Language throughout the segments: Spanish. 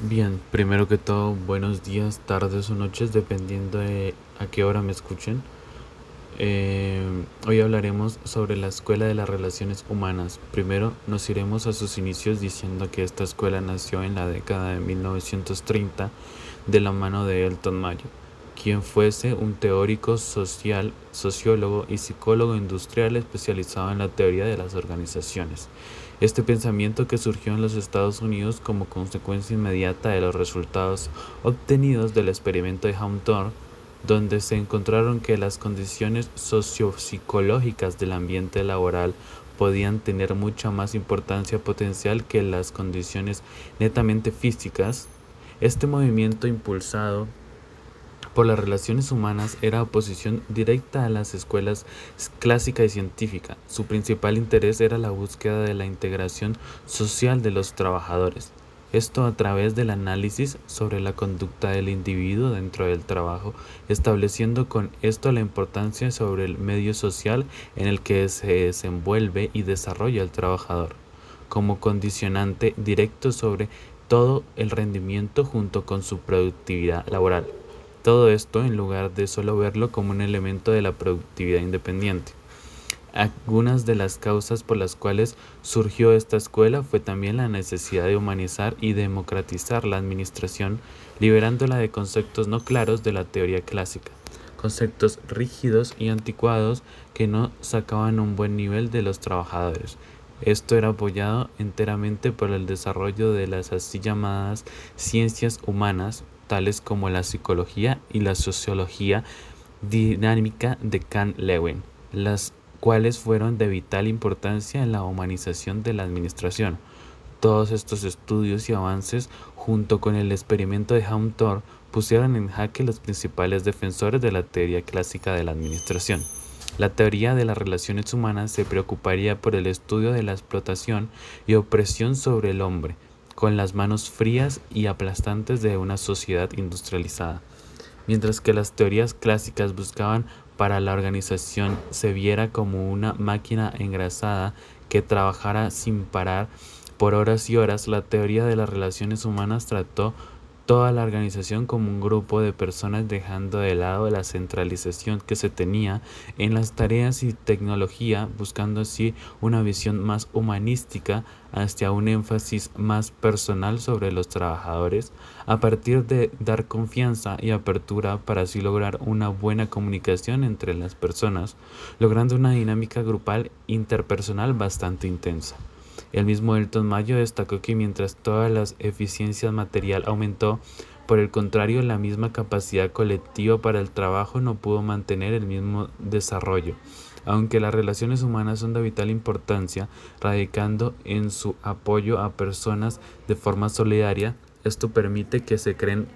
Bien, primero que todo, buenos días, tardes o noches, dependiendo de a qué hora me escuchen. Eh, hoy hablaremos sobre la Escuela de las Relaciones Humanas. Primero nos iremos a sus inicios diciendo que esta escuela nació en la década de 1930 de la mano de Elton Mayo, quien fuese un teórico social, sociólogo y psicólogo industrial especializado en la teoría de las organizaciones. Este pensamiento que surgió en los Estados Unidos como consecuencia inmediata de los resultados obtenidos del experimento de Hampton, donde se encontraron que las condiciones sociopsicológicas del ambiente laboral podían tener mucha más importancia potencial que las condiciones netamente físicas, este movimiento impulsado por las relaciones humanas era oposición directa a las escuelas clásica y científica. Su principal interés era la búsqueda de la integración social de los trabajadores. Esto a través del análisis sobre la conducta del individuo dentro del trabajo, estableciendo con esto la importancia sobre el medio social en el que se desenvuelve y desarrolla el trabajador, como condicionante directo sobre todo el rendimiento junto con su productividad laboral. Todo esto en lugar de solo verlo como un elemento de la productividad independiente. Algunas de las causas por las cuales surgió esta escuela fue también la necesidad de humanizar y democratizar la administración, liberándola de conceptos no claros de la teoría clásica, conceptos rígidos y anticuados que no sacaban un buen nivel de los trabajadores. Esto era apoyado enteramente por el desarrollo de las así llamadas ciencias humanas, tales como la psicología y la sociología dinámica de Kant Lewin, las cuales fueron de vital importancia en la humanización de la administración. Todos estos estudios y avances, junto con el experimento de Hampton, pusieron en jaque los principales defensores de la teoría clásica de la administración. La teoría de las relaciones humanas se preocuparía por el estudio de la explotación y opresión sobre el hombre, con las manos frías y aplastantes de una sociedad industrializada. Mientras que las teorías clásicas buscaban para la organización se viera como una máquina engrasada que trabajara sin parar por horas y horas, la teoría de las relaciones humanas trató toda la organización como un grupo de personas dejando de lado la centralización que se tenía en las tareas y tecnología, buscando así una visión más humanística hacia un énfasis más personal sobre los trabajadores, a partir de dar confianza y apertura para así lograr una buena comunicación entre las personas, logrando una dinámica grupal interpersonal bastante intensa. El mismo Elton Mayo destacó que mientras todas las eficiencias material aumentó, por el contrario, la misma capacidad colectiva para el trabajo no pudo mantener el mismo desarrollo. Aunque las relaciones humanas son de vital importancia, radicando en su apoyo a personas de forma solidaria, esto permite que se creen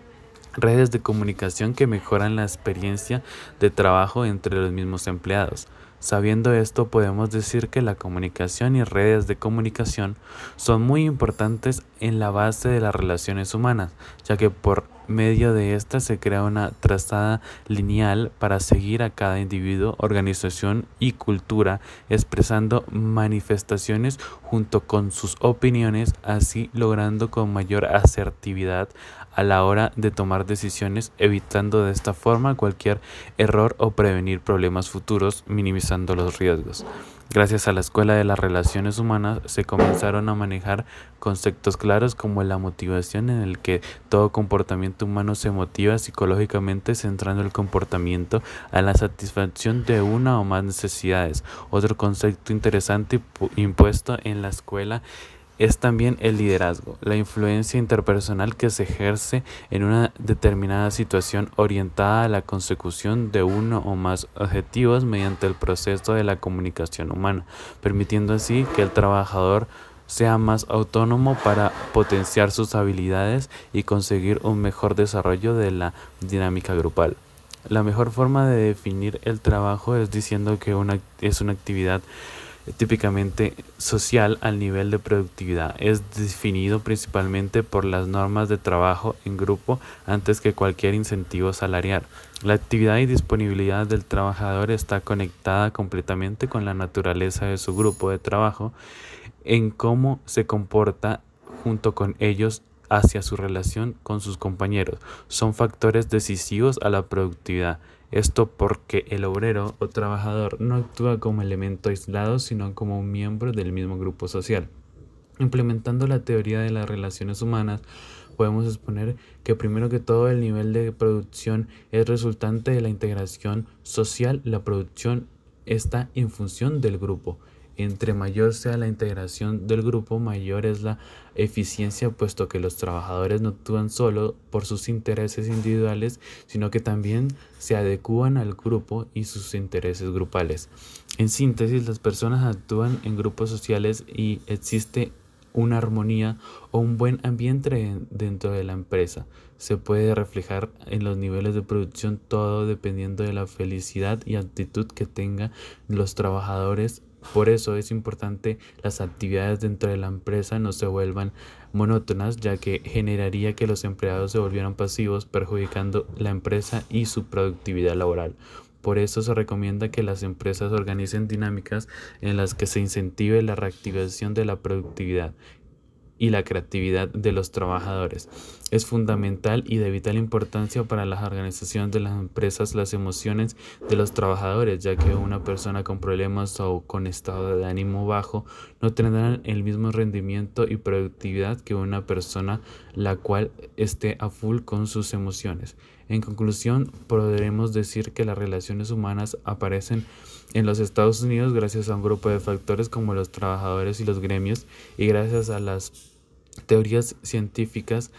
redes de comunicación que mejoran la experiencia de trabajo entre los mismos empleados. Sabiendo esto, podemos decir que la comunicación y redes de comunicación son muy importantes en la base de las relaciones humanas, ya que por medio de esta se crea una trazada lineal para seguir a cada individuo, organización y cultura, expresando manifestaciones junto con sus opiniones, así logrando con mayor asertividad a la hora de tomar decisiones, evitando de esta forma cualquier error o prevenir problemas futuros, minimizando los riesgos. Gracias a la Escuela de las Relaciones Humanas se comenzaron a manejar conceptos claros como la motivación en el que todo comportamiento humano se motiva psicológicamente centrando el comportamiento a la satisfacción de una o más necesidades. Otro concepto interesante impuesto en la escuela es también el liderazgo, la influencia interpersonal que se ejerce en una determinada situación orientada a la consecución de uno o más objetivos mediante el proceso de la comunicación humana, permitiendo así que el trabajador sea más autónomo para potenciar sus habilidades y conseguir un mejor desarrollo de la dinámica grupal. La mejor forma de definir el trabajo es diciendo que una, es una actividad típicamente social al nivel de productividad. Es definido principalmente por las normas de trabajo en grupo antes que cualquier incentivo salarial. La actividad y disponibilidad del trabajador está conectada completamente con la naturaleza de su grupo de trabajo, en cómo se comporta junto con ellos hacia su relación con sus compañeros. Son factores decisivos a la productividad. Esto porque el obrero o trabajador no actúa como elemento aislado, sino como un miembro del mismo grupo social. Implementando la teoría de las relaciones humanas, podemos exponer que primero que todo el nivel de producción es resultante de la integración social. La producción está en función del grupo. Entre mayor sea la integración del grupo, mayor es la eficiencia, puesto que los trabajadores no actúan solo por sus intereses individuales, sino que también se adecuan al grupo y sus intereses grupales. En síntesis, las personas actúan en grupos sociales y existe una armonía o un buen ambiente dentro de la empresa. Se puede reflejar en los niveles de producción todo dependiendo de la felicidad y actitud que tengan los trabajadores por eso es importante las actividades dentro de la empresa no se vuelvan monótonas, ya que generaría que los empleados se volvieran pasivos, perjudicando la empresa y su productividad laboral. Por eso se recomienda que las empresas organicen dinámicas en las que se incentive la reactivación de la productividad y la creatividad de los trabajadores. Es fundamental y de vital importancia para la organización de las empresas las emociones de los trabajadores, ya que una persona con problemas o con estado de ánimo bajo no tendrán el mismo rendimiento y productividad que una persona la cual esté a full con sus emociones. En conclusión, podremos decir que las relaciones humanas aparecen en los Estados Unidos gracias a un grupo de factores como los trabajadores y los gremios y gracias a las teorías científicas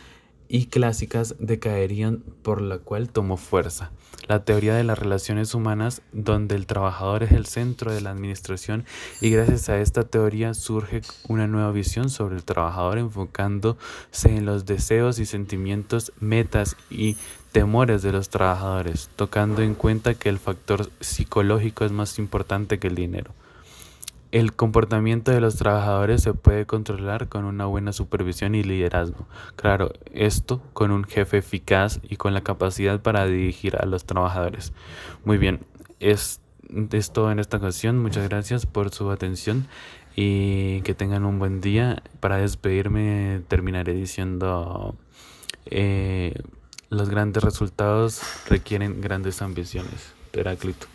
y clásicas decaerían por la cual tomó fuerza. La teoría de las relaciones humanas, donde el trabajador es el centro de la administración y gracias a esta teoría surge una nueva visión sobre el trabajador enfocándose en los deseos y sentimientos, metas y temores de los trabajadores, tocando en cuenta que el factor psicológico es más importante que el dinero. El comportamiento de los trabajadores se puede controlar con una buena supervisión y liderazgo. Claro, esto con un jefe eficaz y con la capacidad para dirigir a los trabajadores. Muy bien, es, todo en esta ocasión. Muchas gracias por su atención y que tengan un buen día. Para despedirme terminaré diciendo... Eh, los grandes resultados requieren grandes ambiciones. Heráclito.